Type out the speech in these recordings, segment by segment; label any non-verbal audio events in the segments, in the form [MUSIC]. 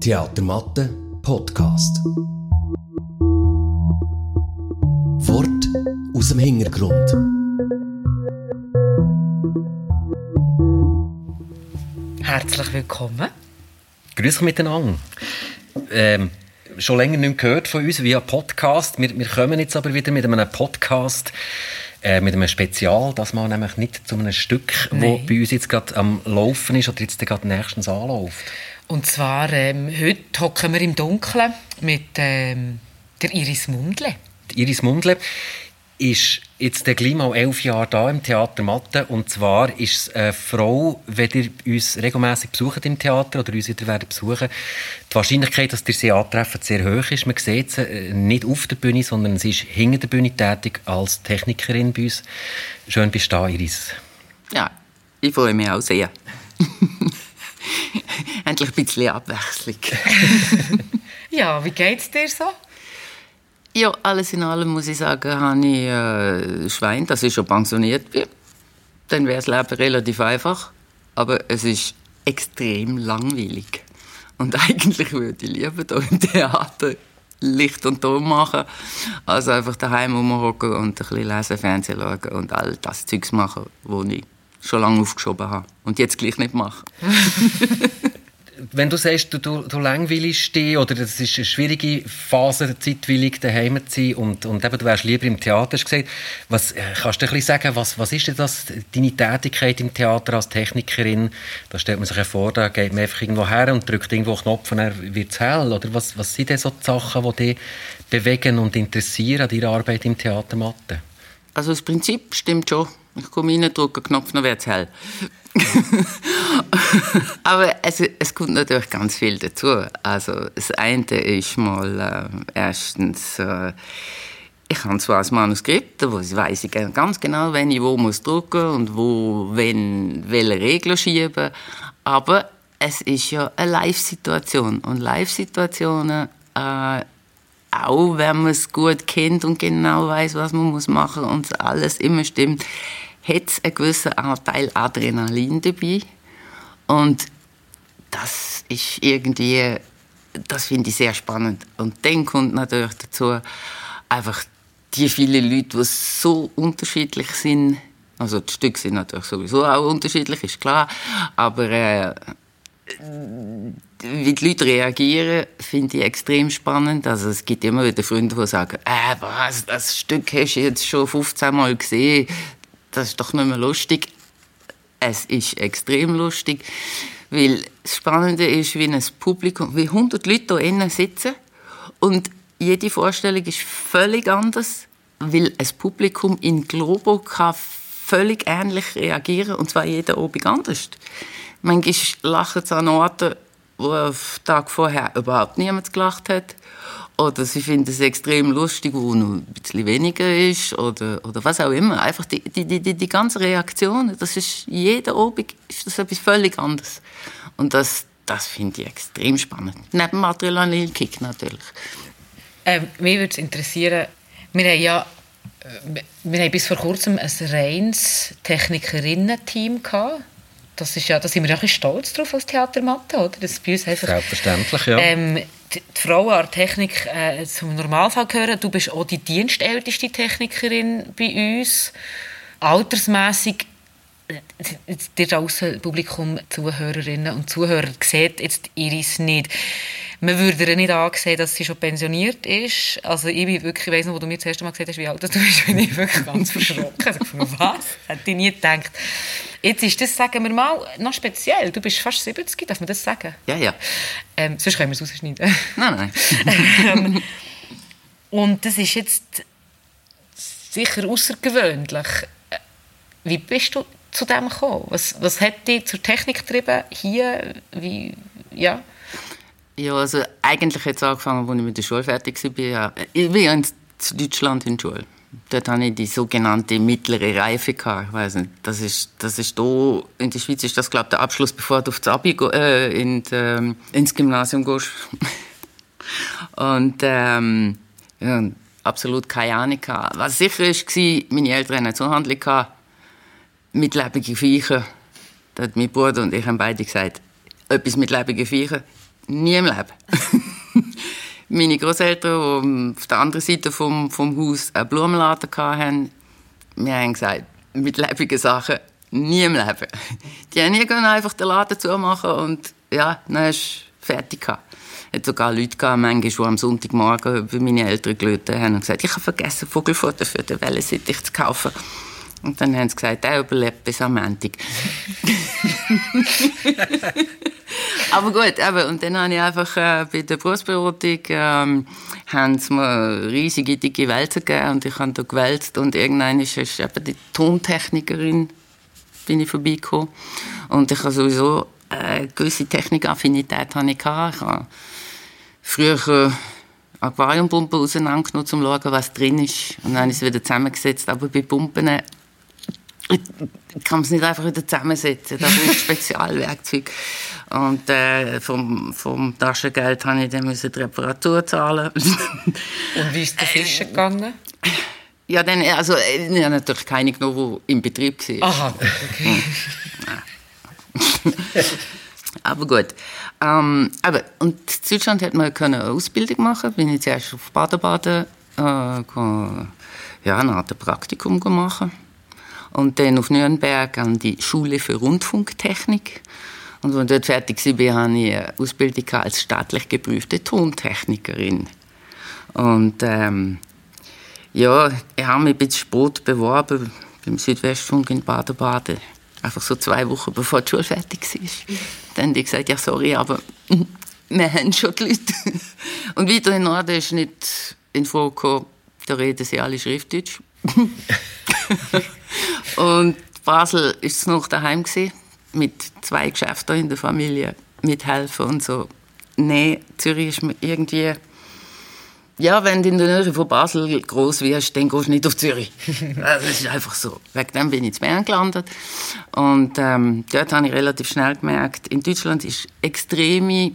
Theatermatte Podcast. Wort aus dem Hintergrund. Herzlich willkommen. Grüß euch miteinander. Ähm, schon länger nicht gehört von uns via Podcast. Wir, wir kommen jetzt aber wieder mit einem Podcast, äh, mit einem Spezial, das mal nämlich nicht zu einem Stück, das bei uns jetzt gerade am Laufen ist oder jetzt gerade nächstens anläuft. Und zwar, ähm, heute hocken wir im Dunkeln mit ähm, der Iris Mundle. Die Iris Mundle ist jetzt gleich mal elf Jahre da im Theater Mathe. Und zwar ist es eine Frau, wenn ihr uns regelmäßig besucht im Theater oder uns wieder werden besuchen, die Wahrscheinlichkeit, dass ihr sie antreffen, sehr hoch ist. Man sieht sie äh, nicht auf der Bühne, sondern sie ist hinter der Bühne tätig als Technikerin bei uns. Schön bist du da, Iris. Ja, ich freue mich auch sehr. [LAUGHS] Endlich ein bisschen Abwechslung. [LAUGHS] [LAUGHS] ja, wie geht es dir so? Ja, alles in allem muss ich sagen, habe ich äh, Schwein, dass ich schon pensioniert bin. Dann wäre das Leben relativ einfach. Aber es ist extrem langweilig. Und [LAUGHS] eigentlich würde ich lieber hier im Theater Licht und Ton machen, als einfach daheim rumhocken und ein bisschen lesen, Fernsehen schauen und all das Zeugs machen, was ich schon lange aufgeschoben habe und jetzt gleich nicht mache. [LAUGHS] wenn du sagst, du, du, du langweilst dich oder es ist eine schwierige Phase, zeitwillig daheim zu sein und, und eben, du wärst lieber im Theater, hast gesagt, was, äh, kannst du ein bisschen sagen, was, was ist denn das, deine Tätigkeit im Theater als Technikerin? Da stellt man sich vor, da geht man einfach irgendwo her und drückt irgendwo einen Knopf und dann wird es hell. Oder was, was sind denn so die Sachen, die dich bewegen und interessieren an deiner Arbeit im Theatermatte? Also das Prinzip stimmt schon. Ich komme rein, drücke einen Knopf, dann wird es hell. [LAUGHS] Aber es, es kommt natürlich ganz viel dazu. Also das eine ist mal äh, erstens, äh, ich habe zwar ein Manuskript, wo ich weiss ich ganz genau, wenn ich wo muss drücken und wo, wenn, welche Regeln schieben. Aber es ist ja eine Live-Situation und Live-Situationen äh, auch wenn man es gut kennt und genau weiß, was man muss machen und alles immer stimmt, hat es einen gewissen Anteil Adrenalin dabei. Und das ist irgendwie, das finde ich sehr spannend. Und dann kommt natürlich dazu einfach die vielen Leute, die so unterschiedlich sind. Also die Stücke sind natürlich sowieso auch unterschiedlich, ist klar. Aber äh, wie die Leute reagieren, finde ich extrem spannend. Also es gibt immer wieder Freunde, die sagen, äh, was, das Stück hast du jetzt schon 15 Mal gesehen, das ist doch nicht mehr lustig. Es ist extrem lustig, weil das Spannende ist, wie ein Publikum, wie 100 Leute hier innen sitzen und jede Vorstellung ist völlig anders, weil ein Publikum in Globo kann völlig ähnlich reagieren und zwar jeder Abend anders. Manchmal lachen sie an Orten, wo am Tag vorher überhaupt niemand gelacht hat. Oder sie finden es extrem lustig, wo noch ein bisschen weniger ist. Oder, oder was auch immer. Einfach die, die, die, die ganze Reaktion, das ist jeder Abend ist das etwas völlig anderes. Und das, das finde ich extrem spannend. Neben dem Adrenalinkick natürlich. Ähm, mich würde es interessieren, wir haben ja äh, wir haben bis vor kurzem ein reines Technikerinnen-Team gehabt das ist ja, da sind wir ja stolz drauf als Theatermatte, oder? Das bei uns einfach, Selbstverständlich, ja. Ähm, die, an Technik äh, zum Normalfall gehören. Du bist auch die dienstälteste Technikerin bei uns. Altersmässig äh, dir draußen Publikum, Zuhörerinnen und Zuhörer, sieht jetzt Iris nicht. Man würde ihr nicht ansehen, dass sie schon pensioniert ist. Also ich bin wirklich, ich weiss noch, wo du mir das erste Mal gesagt hast, wie alt du bist, [LAUGHS] bin ich wirklich ganz verschrocken. Also, was? Hätte ich nie gedacht. Jetzt ist das, sagen wir mal, noch speziell. Du bist fast 70, darf man das sagen? Ja, ja. Ähm, sonst können wir es rausschneiden. Nein, nein. [LAUGHS] ähm, und das ist jetzt sicher außergewöhnlich. Äh, wie bist du zu dem gekommen? Was, was hat dich zur Technik getrieben hier? Wie, ja? Ja, also eigentlich hat es angefangen, als ich mit der Schule fertig war. Ich bin ja in Deutschland in der Schule. Dort hatte ich die sogenannte mittlere Reife. Gehabt. Weiß nicht, das ist, das ist da, in der Schweiz ist das, glaube ich, der Abschluss, bevor du aufs Abi, äh, in, äh, ins Gymnasium gehst. [LAUGHS] Und ähm, ja, absolut keine Ahnung. Gehabt. Was sicher war, meine Eltern hatten Zuhandlung. Gehabt. mit lebenden Viecher. Da hat mein Bruder und ich haben beide gesagt, etwas mit lebenden Viecher, nie im Leben. [LAUGHS] Meine Großeltern, die auf der anderen Seite vom, vom Haus einen Blumenladen hatten, wir haben gesagt, mit lebenden Sachen nie im Leben. Die haben nie einfach den Laden zumachen und ja, dann ist fertig gehabt. Es hat sogar Leute gehabt, manchmal, die am Sonntagmorgen bei meine Eltern gelötet haben und gesagt, ich habe vergessen, Vogelfutter für den Wellensittich zu kaufen. Und dann haben sie gesagt, er überlebt bis am Montag. [LAUGHS] Aber gut, eben, und dann habe ich einfach äh, bei der Berufsberatung ähm, haben sie mir riesige, dicke Wälzer gegeben und ich habe da gewälzt und irgendwann ist, ist eben die Tontechnikerin bin ich vorbeigekommen. Und ich habe sowieso eine gewisse Technikaffinität habe ich gehabt. Ich habe früher Aquariumpumpen auseinandergenommen, um zu schauen, was drin ist. Und dann habe ich es wieder zusammengesetzt. Aber bei Pumpen kann man es nicht einfach wieder zusammensetzen. Da braucht [LAUGHS] Spezialwerkzeug. Und äh, vom, vom Taschengeld habe ich dann die Reparatur zahlen. [LAUGHS] Und wie ist das äh, gegangen? Ja, dann, also, ich habe natürlich keine genommen, die im Betrieb war. Aha, okay. [LAUGHS] aber gut. Ähm, aber, und in Deutschland hat man eine Ausbildung machen Bin ich zuerst auf Baden-Baden äh, ja, Art Praktikum gemacht. Und dann auf Nürnberg an die Schule für Rundfunktechnik. Und als ich dort fertig war, habe ich eine Ausbildung als staatlich geprüfte Tontechnikerin. Und ähm, ja, ich habe mich ein bisschen spät beworben beim Südwestfunk in Baden-Baden. Einfach so zwei Wochen bevor die Schule fertig war. Dann habe ich gesagt, ja sorry, aber [LAUGHS] wir haben schon die Leute. Und weiter in Norden ist nicht in Frage da reden sie alle Schriftdeutsch. [LAUGHS] und Basel war es noch daheim gewesen, mit zwei Geschäften in der Familie, mithelfen und so. Nein, Zürich ist mir irgendwie ja, wenn du in der Nähe von Basel groß wirst, dann gehst du nicht auf Zürich. [LAUGHS] das ist einfach so. Wegen dem bin ich in Bern gelandet. Und ähm, dort habe ich relativ schnell gemerkt, in Deutschland ist extreme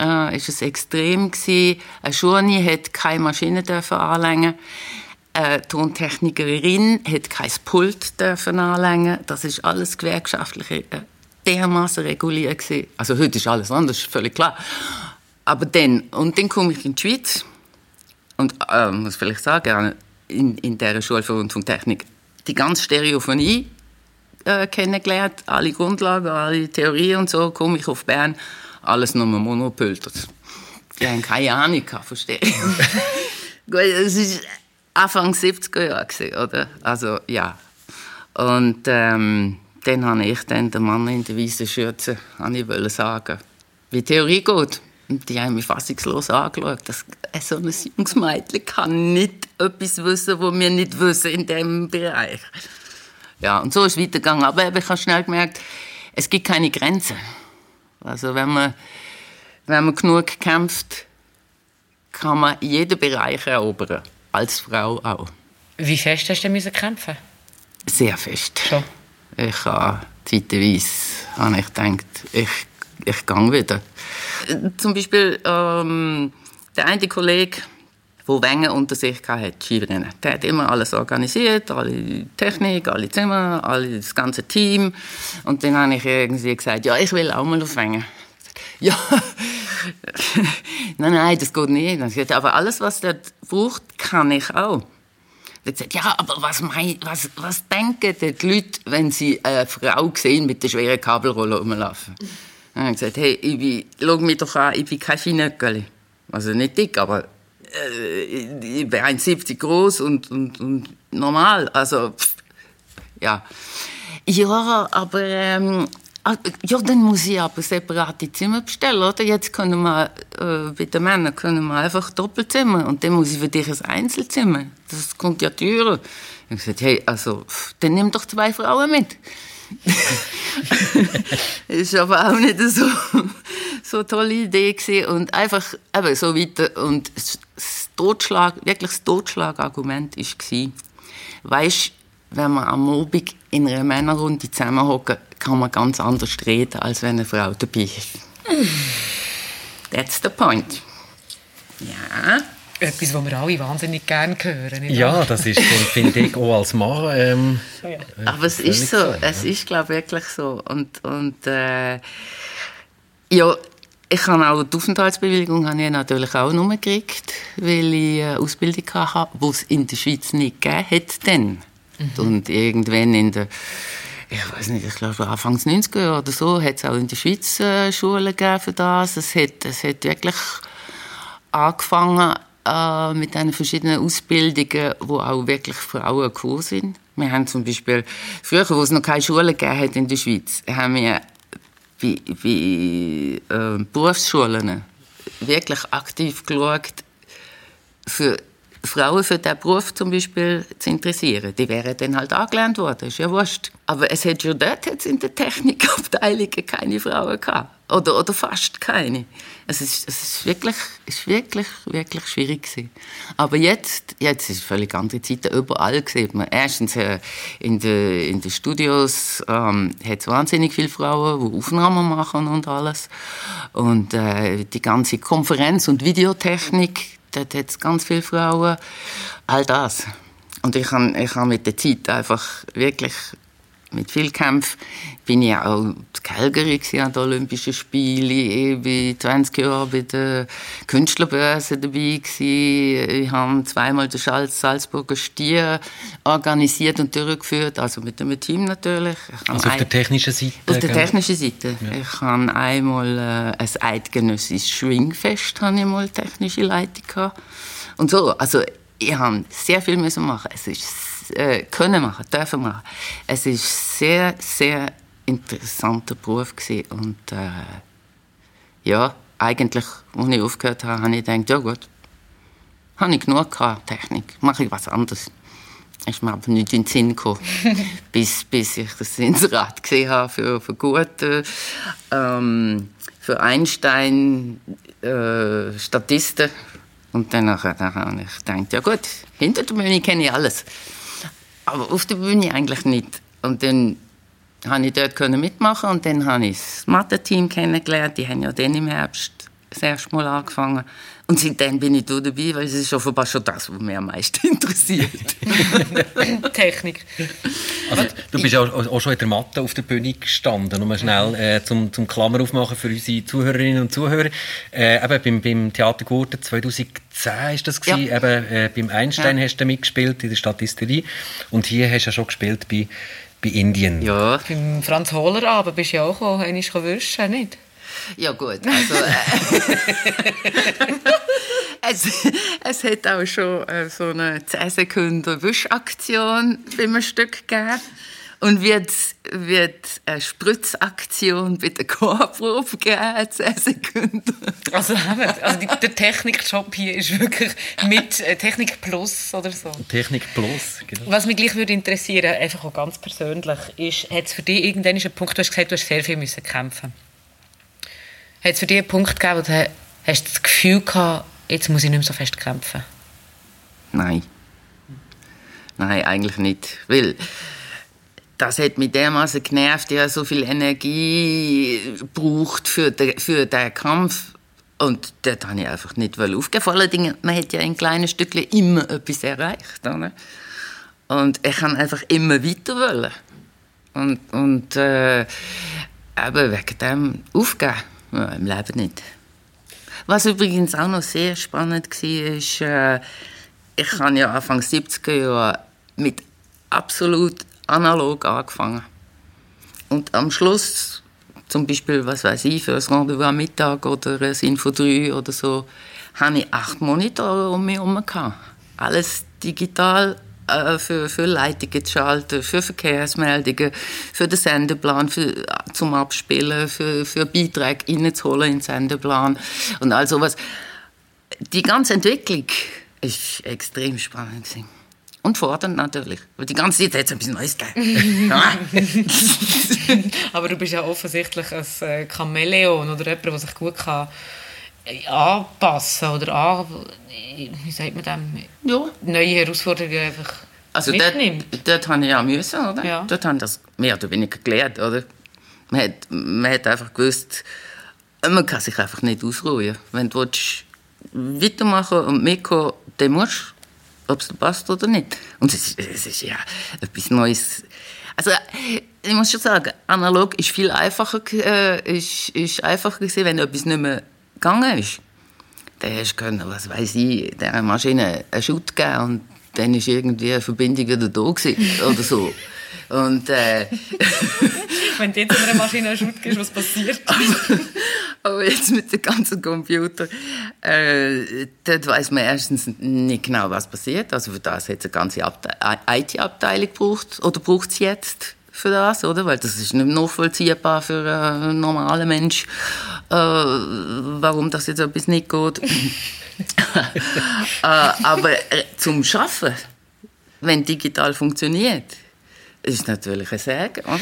äh, ist es extrem gewesen. Eine Schurni hat keine Maschine dürfen anlängen. Eine Tontechnikerin hat kein Pult dürfen anlängen. Das ist alles gewerkschaftlich äh, dermaßen reguliert gewesen. Also heute ist alles anders, völlig klar. Aber dann, und dann komme ich in die Schweiz und äh, muss vielleicht sagen, in, in dieser Schule für Rundfunktechnik die ganze Stereophonie äh, kennengelernt, alle Grundlagen, alle Theorien und so, komme ich auf Bern, alles nur Monopulter. Die haben keine Ahnung von Stereo. [LAUGHS] Gut, es ist Anfang 70er Jahre, oder? Also, ja. Und ähm, dann habe ich dann den Mann in der weißen Schürze ich sagen, wie Theorie geht. Und die haben mich fassungslos angeschaut. Das, so ein junges Mädchen kann nicht etwas wissen, was wir nicht wissen in diesem Bereich. Ja, und so ist es weitergegangen. Aber ich habe schnell gemerkt, es gibt keine Grenzen. Also wenn man, wenn man genug kämpft, kann man jeden Bereich erobern. Als Frau auch. Wie fest hast du müssen kämpfen? Sehr fest. Schon? Ich habe zeitweise habe ich gedacht, ich, ich gehe wieder. Zum Beispiel ähm, der eine Kollege, der Wänge unter sich hatte, Skirennen. Der hat immer alles organisiert, alle Technik, alle Zimmer, alle, das ganze Team. Und dann habe ich irgendwie gesagt, ja, ich will auch mal auf Wänge. Ja, nein, nein, das geht nicht. Aber alles, was der braucht, kann ich auch. Gesagt, ja, aber was, mein, was, was denken die Leute, wenn sie eine Frau sehen mit der schweren Kabelrolle rumlaufen? Dann habe ich gesagt, hey, ich bin, schau mich doch an, ich bin kein Finöckeli. Also nicht dick, aber äh, ich bin 1,70 groß und, und, und normal. Also, pff, ja. Ja, aber ähm, ja, dann muss ich aber separate Zimmer bestellen, oder? Jetzt können wir, äh, bei den Männern können wir einfach Doppelzimmer und dann muss ich für dich ein Einzelzimmer. Das kommt ja teurer. Ich habe gesagt, hey, also, dann nimm doch zwei Frauen mit. [LAUGHS] ist aber auch nicht so, so eine tolle Idee gewesen. und einfach eben so weiter und das Totschlag, wirklich das Totschlagargument war, weißt, wenn man am Abend in einer Männerrunde zusammenhocken, kann man ganz anders reden, als wenn eine Frau dabei ist. That's the point. Ja. Etwas, was wir alle wahnsinnig gerne hören. Ja, das ist, finde ich, auch als Mann. Ähm, Aber es ist so, so, es ist, glaube ich, wirklich so. Und, und äh, ja, ich habe auch die Aufenthaltsbewilligung habe ich natürlich auch nur gekriegt, weil ich eine Ausbildung hatte, die es in der Schweiz nicht gegeben hat. Dann. Und irgendwann in der, ich weiß nicht, ich glaube Anfangs 90er Jahre oder so, hat es auch in der Schweiz äh, Schulen gegeben für das. Es hat, es hat wirklich angefangen äh, mit den verschiedenen Ausbildungen, wo auch wirklich Frauen gekommen sind. Wir haben zum Beispiel, früher, wo es noch keine Schule gegeben hat in der Schweiz, haben wir bei, bei äh, Berufsschulen wirklich aktiv geschaut, für Frauen für diesen Beruf zum Beispiel zu interessieren. Die wären dann halt angelernt worden, ist ja wurscht. Aber es hat schon dort hat's in der Technikabteilung [LAUGHS] keine Frauen gehabt. Oder, oder fast keine. Es ist, es ist wirklich, ist wirklich, wirklich schwierig gewesen. Aber jetzt, jetzt ist völlig andere Zeiten. Überall sieht man. Erstens, äh, in den in den Studios ähm, hat es wahnsinnig viele Frauen, die Aufnahmen machen und alles. Und äh, die ganze Konferenz- und Videotechnik, dort hat es ganz viele Frauen. All das. Und ich habe ich hab mit der Zeit einfach wirklich mit viel Kampf bin ich auch in Calgary an den Olympischen Spielen. Ich war 20 Jahre bei der Künstlerbörse dabei. Gewesen. Ich habe zweimal den Salzburger Stier organisiert und durchgeführt, also mit einem Team natürlich. Also auf der technischen Seite. auf der technischen Seite. Ich habe einmal äh, ein eidgenössisches Schwingfest, habe ich mal technische Leitung gehabt. Und so, also ich habe sehr viel müssen machen. Es ist äh, können machen, dürfen machen. Es ist sehr, sehr interessanter Beruf gewesen. und äh, ja, eigentlich, als ich aufgehört habe, habe ich gedacht, ja gut, habe ich genug gehabt, Technik, mache ich was anderes. Ist mir aber nicht in den Sinn gekommen, [LAUGHS] bis, bis ich das Inserat gesehen habe für, für gute, ähm, für Einstein, äh, Statisten. Und dann, dann habe ich gedacht, ja gut, hinter der Bühne kenne ich alles. Aber auf der Bühne eigentlich nicht. Und dann habe ich dort können mitmachen und dann habe ich das Mathe-Team kennengelernt. Die haben ja dann im Herbst das erste Mal angefangen. Und seitdem bin ich da dabei, weil es ist offenbar schon das, was mich am meisten [LAUGHS] interessiert. [LAUGHS] Technik. Also, du bist auch, auch schon in der Matte auf der Bühne gestanden, um mal schnell äh, zum, zum Klammer aufmachen für unsere Zuhörerinnen und Zuhörer. Äh, eben beim, beim Theater Gurten 2010 ist das gewesen. Ja. Eben, äh, beim Einstein Ja. hast du mitgespielt in der Statisterie und hier hast du ja schon gespielt bei, bei Indien. ja, Beim Franz Hohler Abend bist du ja auch gekommen, einmal wischen, nicht? Ja gut, also äh, [LAUGHS] es, es hat auch schon äh, so eine 10 Sekunden Wischaktion beim Stück gegeben. Und wird, wird eine Spritzaktion bei der Chorprobe gegeben, 10 Sekunden. Also, also die, der Technikjob hier ist wirklich mit äh, Technik Plus oder so. Technik Plus. Genau. Was mich gleich würde interessieren, einfach auch ganz persönlich, ist, hat es für dich irgendwann einen Punkt, du hast gesagt, du hast sehr viel müssen kämpfen. Hat es für dich einen Punkt gegeben, wo du hast das Gefühl gehabt, jetzt muss ich nicht mehr so fest kämpfen? Nein. Nein, eigentlich nicht. Weil das hat mich dermaßen genervt, habe so viel Energie gebraucht für den, für den Kampf. Und dort habe ich einfach nicht aufgeben. Vor Dingen, man hat ja in kleinen Stückchen immer etwas erreicht. Oder? Und ich kann einfach immer weiter wollen. Und, und äh, eben wegen dem aufgeben. Ja, Im Leben nicht. Was übrigens auch noch sehr spannend war, ist, äh, ich habe ja Anfang 70er Jahre mit absolut analog angefangen. Und am Schluss, zum Beispiel, was weiß ich, für ein Rendezvous am Mittag oder ein Info 3 oder so, habe ich acht Monitore um mich herum. Alles digital äh, für, für Leitungen zu schalten, für Verkehrsmeldungen, für den Sendeplan für, zum Abspielen, für, für Beiträge reinzuholen in den Sendeplan und all sowas. Die ganze Entwicklung ist extrem spannend. Gewesen. Und fordernd natürlich. Weil die ganze Zeit hat es ein bisschen Neues gegeben. [LAUGHS] [LAUGHS] Aber du bist ja offensichtlich ein äh, Chamäleon oder jemand, der sich gut kann äh, anpassen oder an, wie sagt man dem, ja. neue Herausforderungen einfach Also dort, mitnimmt. dort habe ich ja müssen, oder? Ja. Dort habe ich das mehr oder weniger gelernt, oder? Man hat, man hat einfach gewusst, man kann sich einfach nicht ausruhen. Wenn du willst, weitermachen und mitkommen, dann musst du, ob es passt oder nicht. Und es ist, es ist ja etwas Neues. Also, ich muss schon sagen, analog ist viel einfacher, äh, ist, ist einfacher gewesen, wenn etwas nicht mehr gegangen ist. Dann hast du können, was weiß ich, der Maschine einen Schutt geben und dann ist irgendwie eine Verbindung wieder da gewesen, [LAUGHS] oder so. Und, äh, [LAUGHS] Wenn du jetzt einer Maschine Schut gibst, was passiert? [LAUGHS] aber jetzt mit dem ganzen Computer, äh, dort weiß man erstens nicht genau, was passiert. Also für das hat es eine ganze IT-Abteilung gebraucht, oder braucht es jetzt für das, oder? Weil das ist nicht nachvollziehbar für einen normalen Mensch, äh, warum das jetzt etwas nicht geht. [LAUGHS] äh, aber äh, zum Schaffen, wenn digital funktioniert, ist natürlich ein Segen, oder?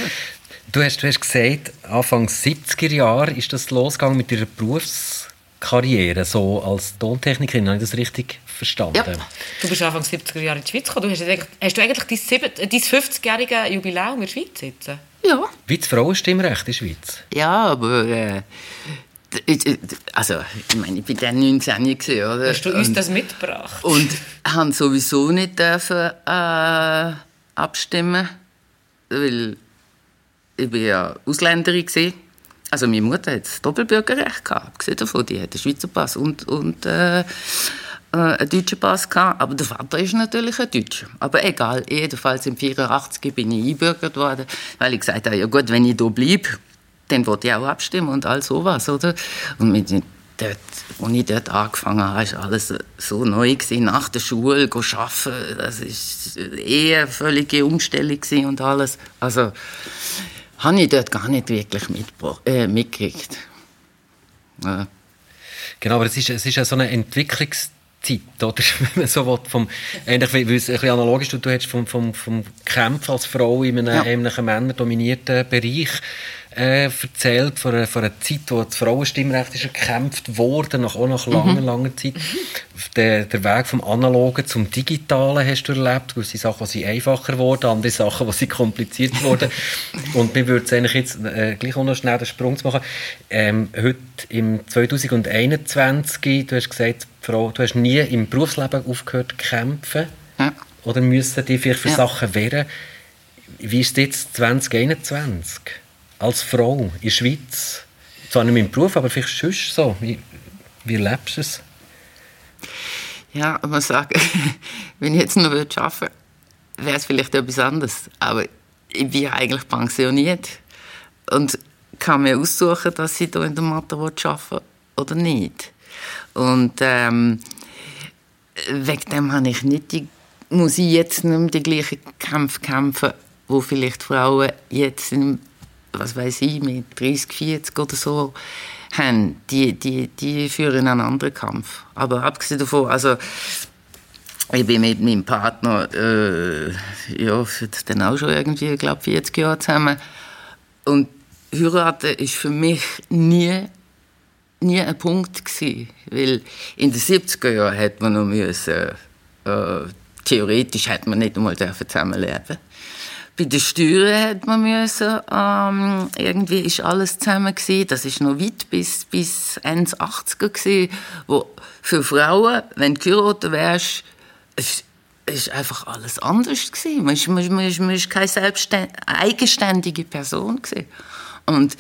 Du hast, du hast gesagt, Anfang 70er Jahre ist das losgegangen mit deiner Berufskarriere, so als Tontechnikerin. Habe ich das richtig verstanden? Ja. Du bist Anfang 70er Jahre in die Schweiz gekommen. Du hast, hast du eigentlich dein, sieben- dein 50-jährige Jubiläum in der Schweiz jetzt? Ja. Wie das Frauenstimmrecht in der Schweiz? Ja, aber äh, also, ich meine, ich war dann 19 gewesen, oder? Hast du uns und, das mitgebracht? und haben sowieso nicht dürfen äh, abstimmen, weil ich bin ja Ausländerin gewesen. Also meine Mutter hat das Doppelbürgerrecht gehabt, abgesehen davon, die hat einen Schweizer Pass und, und äh, äh, einen deutschen Pass gehabt. Aber der Vater ist natürlich ein Deutscher. Aber egal, jedenfalls im 84 bin ich eingebürgert worden, weil ich gesagt habe, ja gut, wenn ich hier bleibe, dann wollte ich auch abstimmen und all sowas, oder? Und mit dort, als ich dort angefangen habe, war alles so neu. Gewesen. Nach der Schule arbeiten, das war eh eine völlige Umstellung und alles. Also, habe ich dort gar nicht wirklich äh, mitgekriegt. Ja. Genau, aber es ist, es ist ja so eine Entwicklungszeit, oder? [LAUGHS] Wenn man so will, vom, ähnlich wie, wie es ein bisschen analog ist, du, du hast vom, vom, vom Kämpfen als Frau in einem Ja. ähnlichen männerdominierten Bereich äh, erzählt, von einer, von einer Zeit, wo das Frauenstimmrecht ist erkämpft wurde, nach, auch nach langer, langer Zeit. Der, der Weg vom Analogen zum Digitalen hast du erlebt. Gewisse Sachen die einfacher geworden, andere Sachen die kompliziert wurden. [LAUGHS] Und mir würde es eigentlich jetzt äh, gleich auch noch schnell den Sprung zu machen. Ähm, heute im 2021, du hast gesagt, Frau, du hast nie im Berufsleben aufgehört zu kämpfen. Ja. Oder müssen die vielleicht für Ja. Sachen wehren? Wie ist es jetzt 2021 als Frau in der Schweiz? Zwar nicht dem Beruf, aber vielleicht sonst so. Wie, wie erlebst du es? Ja, ich muss sagen, [LAUGHS] wenn ich jetzt noch arbeiten würde, wäre es vielleicht etwas anderes. Aber ich bin eigentlich pensioniert und kann mir aussuchen, dass ich hier in der Mathe arbeiten will oder nicht. Und ähm, wegen dem habe ich nicht die, muss ich jetzt nicht mehr die gleichen Kämpfe kämpfen, wo vielleicht Frauen jetzt, in, was weiß ich, mit 30, 40 oder so haben. Die, die, die führen einen anderen Kampf. Aber abgesehen davon, also ich bin mit meinem Partner, äh, ja, dann auch schon irgendwie, glaube 40 Jahre zusammen. Und heiraten ist für mich nie, nie ein Punkt gewesen. Weil in den 70er Jahren hätte man noch müssen, äh, theoretisch hätte man nicht einmal dürfen zusammenleben bei den Steuern hat man müssen, ähm, irgendwie ist alles zusammen gewesen. Das ist noch weit bis, bis Ende 80er gewesen, wo für Frauen, wenn du geheiratet wärst, es ist einfach alles anders gewesen. Man ist, man ist, man ist, ist keine eigenständige Person gewesen. Und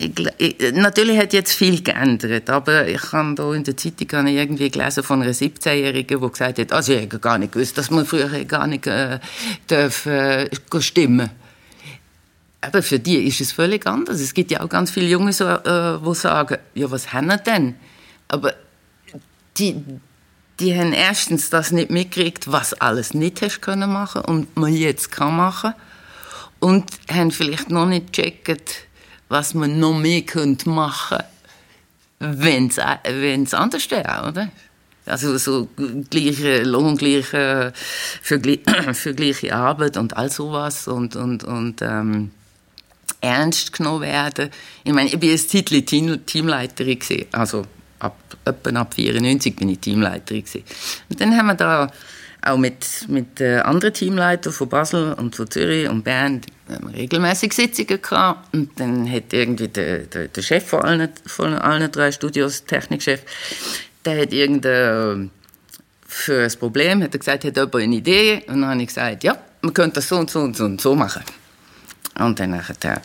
ich, natürlich hat jetzt viel geändert, aber ich habe da in der Zeitung habe irgendwie gelesen von einer 17-Jährigen, die gesagt hat, also ich hätte gar nicht gewusst, dass man früher gar nicht äh, darf, äh, stimmen aber für die ist es völlig anders. Es gibt ja auch ganz viele Junge, so, äh, die sagen, ja, was haben wir denn? Aber die, die haben erstens das nicht mitgekriegt, was alles nicht hast können machen und man jetzt kann machen. Und haben vielleicht noch nicht gecheckt, was man noch mehr könnte machen wenn es anders wäre, oder? Also so gleiche Lohn, gleiche, für, [CLEARS THROAT] für gleiche Arbeit und all sowas und, und, und ähm, ernst genommen werden. Ich meine, ich bin ein Zeitchen Team, Teamleiterin gewesen. also ab, ab 94 bin ich Teamleiterin gewesen. Und dann haben wir da auch mit, mit äh, anderen Teamleitern von Basel und von Zürich und Bern haben wir regelmäßig Sitzungen gehabt. Und dann hat irgendwie der, der, der Chef von allen, von allen drei Studios, Technikchef, der hat für ein Problem, hat er gesagt, hat jemand eine Idee? Und dann habe ich gesagt, ja, man könnte das so und so und so und so machen. Und dann hat er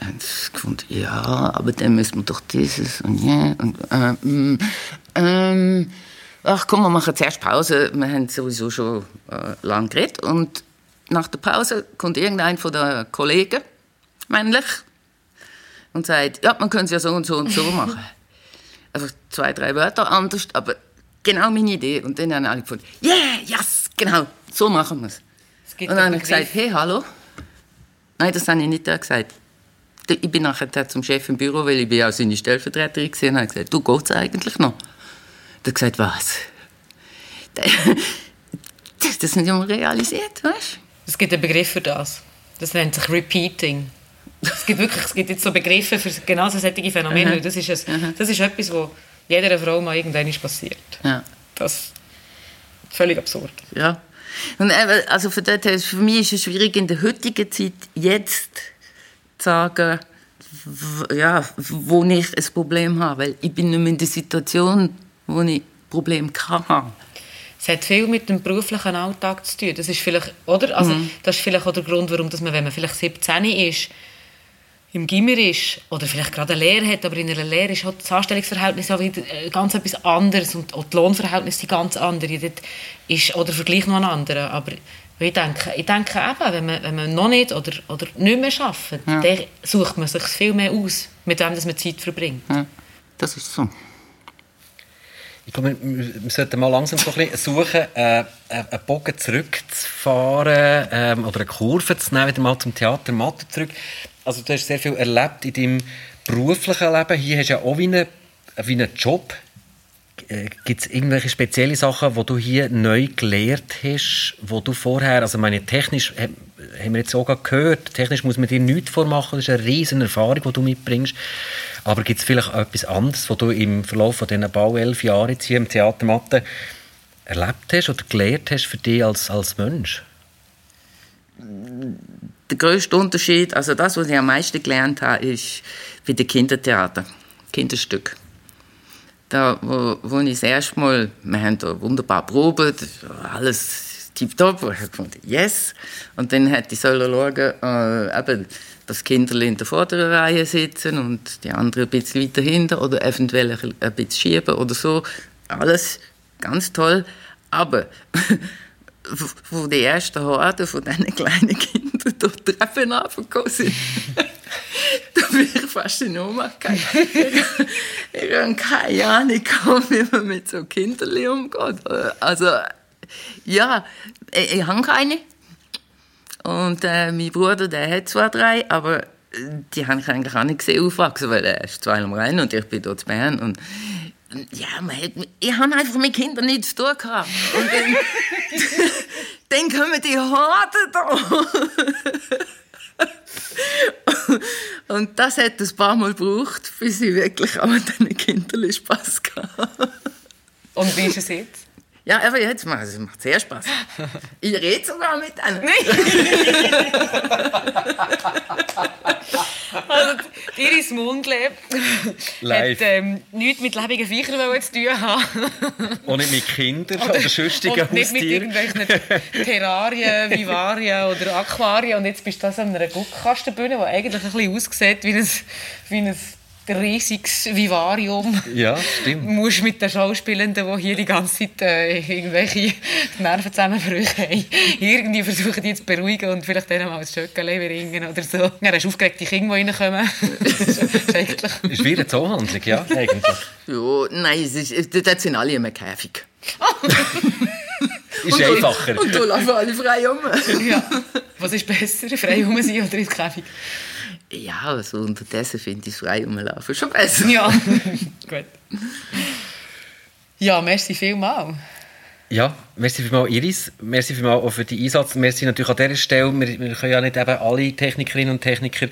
gefunden, ja, aber dann müssen wir doch dieses und ja und ähm, ähm, ach komm, wir machen zuerst Pause. Wir haben sowieso schon äh, lange geredet und nach der Pause kommt irgendein von den Kollegen, männlich, und sagt, ja, man könnte es ja so und so und so [LAUGHS] machen. Einfach zwei, drei Wörter anders, aber genau meine Idee. Und dann haben alle gefunden, yeah, yes, genau, so machen wir es. Und dann habe ich gesagt, hey, hallo. Nein, das habe ich nicht gesagt. Ich bin nachher zum Chef im Büro, weil ich bin auch seine Stellvertreterin gesehen und habe gesagt, du geht's eigentlich noch? Er hat gesagt, was? [LAUGHS] Das, das nicht immer realisiert, weißt du? Es gibt einen Begriff für das. Das nennt sich Repeating. Es gibt wirklich, es gibt jetzt so Begriffe für genau solche Phänomene. Das ist, ein, das ist etwas, was jeder Frau mal irgendwann ist passiert. Ja. Das ist völlig absurd. Ja. Und also für, das, für mich ist es schwierig in der heutigen Zeit jetzt zu sagen, ja, wo ich ein Problem habe, weil ich bin nicht mehr in der Situation, wo ich ein Problem habe. Es hat viel mit dem beruflichen Alltag zu tun. Das ist vielleicht, oder? Also, mhm. Das ist vielleicht auch der Grund, warum dass man, wenn man vielleicht 17 ist, im Gimmer ist oder vielleicht gerade eine Lehre hat, aber in einer Lehre ist halt das Anstellungsverhältnis auch wieder äh, ganz etwas anderes und auch die Lohnverhältnisse sind ganz andere. Dort ist, oder Vergleich noch ein anderer. Aber ich denke, ich denke eben, wenn man, wenn man noch nicht oder, oder nicht mehr arbeitet, ja. dann sucht man sich viel mehr aus, mit dem dass man Zeit verbringt. Ja, das ist so. Wir, wir sollten mal langsam so ein suchen, äh, äh, einen Bogen zurückzufahren ähm, oder eine Kurve zu nehmen, wieder mal zum Theater Mathe zurück. Also du hast sehr viel erlebt in deinem beruflichen Leben. Hier hast du ja auch wie einen, wie einen Job. Äh, Gibt es irgendwelche spezielle Sachen, die du hier neu gelernt hast, wo du vorher, also meine technisch, haben wir jetzt auch gehört, technisch muss man dir nichts vormachen, das ist eine riesige Erfahrung, die du mitbringst. Aber gibt es vielleicht etwas anderes, was du im Verlauf von diesen bald elf jetzt hier im Theatermatte erlebt hast oder gelernt hast für dich als, als Mensch? Der größte Unterschied, also das, was ich am meisten gelernt habe, ist bei dem Kindertheater, Kinderstück. Da, wo, wo ich das erste Mal, wir haben da wunderbar probiert, alles tiptop, ich habe gefunden, yes. Und dann hätte ich sollen schauen, äh, eben, dass Kinder in der vorderen Reihe sitzen und die anderen ein bisschen weiter hinten oder eventuell ein bisschen schieben oder so. Alles ganz toll. Aber [LAUGHS] wo die ersten Horden von diesen kleinen Kindern durch die Treppen runtergekommen sind, [LAUGHS] da bin ich fast in Ohnmacht Ich habe keine Ahnung, wie man mit so Kindern umgeht. Also, ja, ich, ich habe keine. Und äh, mein Bruder, der hat zwei, drei, aber die habe ich eigentlich auch nicht gesehen aufwachsen, weil er ist zwei am Rennen und ich bin dort in Bern. Und ja, man hat, ich habe einfach mit Kindern nichts zu tun gehabt. Und dann, [LAUGHS] dann kommen die Horde da. Und das hat ein paar Mal gebraucht, bis ich wirklich auch mit diesen Kindern Spass hatte. Und wie ist es jetzt? Ja, aber jetzt macht es macht sehr Spaß. [LAUGHS] Ich rede sogar mit einem. [LAUGHS] also, Iris Mundle hat ähm, nichts mit lebenden Viechern zu tun haben. [LAUGHS] Und nicht mit Kindern oder, oder sonstigen Nicht mit irgendwelchen Terrarien, Vivarien oder Aquarien. Und jetzt bist du an einer Guckkastenbühne, die eigentlich ein bisschen aussieht wie ein, wie ein riesiges Vivarium. Ja, stimmt. [LAUGHS] Du musst mit den Schauspielenden, die hier die ganze Zeit äh, irgendwelche [LAUGHS] Nervenzusammenbrüche haben, [LAUGHS] irgendwie versuchen, die zu beruhigen und vielleicht denen mal ein Schöckchen bringen oder so. Ja, hast aufgeregte Kinder, die reinkommen. das ist eigentlich... ist wie eine Zoohandlung, ja, eigentlich. Ja, nein, es ist, das sind alle im Käfig. ist und einfacher. Und da laufen alle frei um. ja. Was ist besser, frei um sein oder ins Käfig? Ja, also unterdessen finde ich frei rumlaufen schon besser. Ja, [LAUGHS] gut. Ja, merci vielmals. Ja, merci vielmals Iris, merci vielmals auch für den Einsatz. Merci natürlich an dieser Stelle, wir, wir können ja nicht eben alle Technikerinnen und Techniker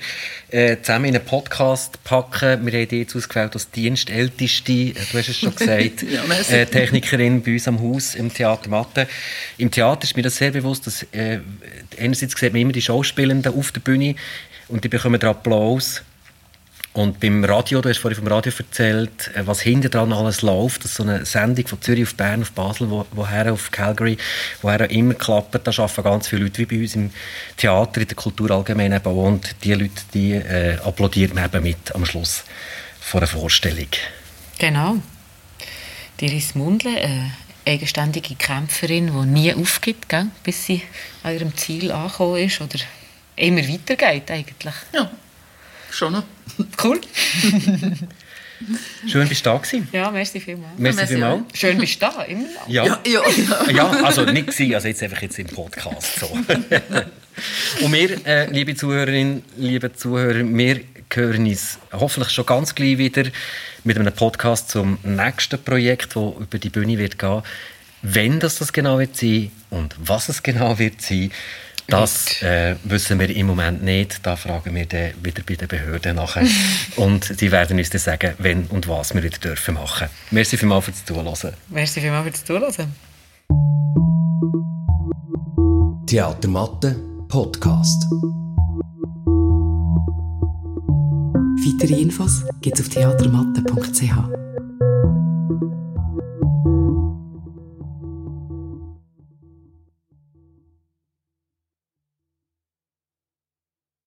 äh, zusammen in einen Podcast packen. Wir haben die jetzt ausgewählt als dienstälteste, äh, du hast es schon gesagt, [LAUGHS] ja, äh, Technikerin bei uns am Haus im Theater Mathe. Im Theater ist mir das sehr bewusst, dass äh, einerseits sieht man immer die Schauspielenden auf der Bühne, und die bekommen Applaus. Und beim Radio, du hast vorhin vom Radio erzählt, äh, was hinter dran alles läuft. Das ist so eine Sendung von Zürich auf Bern, auf Basel, wo, woher auf Calgary, woher immer klappt. Da arbeiten ganz viele Leute, wie bei uns im Theater, in der Kultur allgemein eben. Und die Leute, die äh, applaudieren eben mit am Schluss von einer Vorstellung. Genau. Iris Mundle, eine eigenständige Kämpferin, die nie aufgibt, gell, bis sie an ihrem Ziel angekommen ist oder immer weitergeht eigentlich. Ja, schon noch. Cool. [LAUGHS] Schön, bist du da gewesen. Ja, merci vielmals. Merci Merci vielmals. Schön bist du da, immer noch. Ja. Ja, ja. [LAUGHS] ja, also nicht gewesen, also jetzt einfach jetzt im Podcast so. [LAUGHS] Und wir, äh, liebe Zuhörerinnen, liebe Zuhörer, wir hören uns hoffentlich schon ganz gleich wieder mit einem Podcast zum nächsten Projekt, das über die Bühne wird gehen. Wenn das, das genau wird sein und was es genau wird sein, das äh, wissen wir im Moment nicht. Da fragen wir dann wieder bei den Behörden nachher. [LAUGHS] und die werden uns dann sagen, wenn und was wir wieder dürfen machen. Merci vielmals fürs Zuhören. Merci vielmals fürs Zuhören. Theatermatte Podcast. Weitere Infos gibt's auf theatermatte.ch.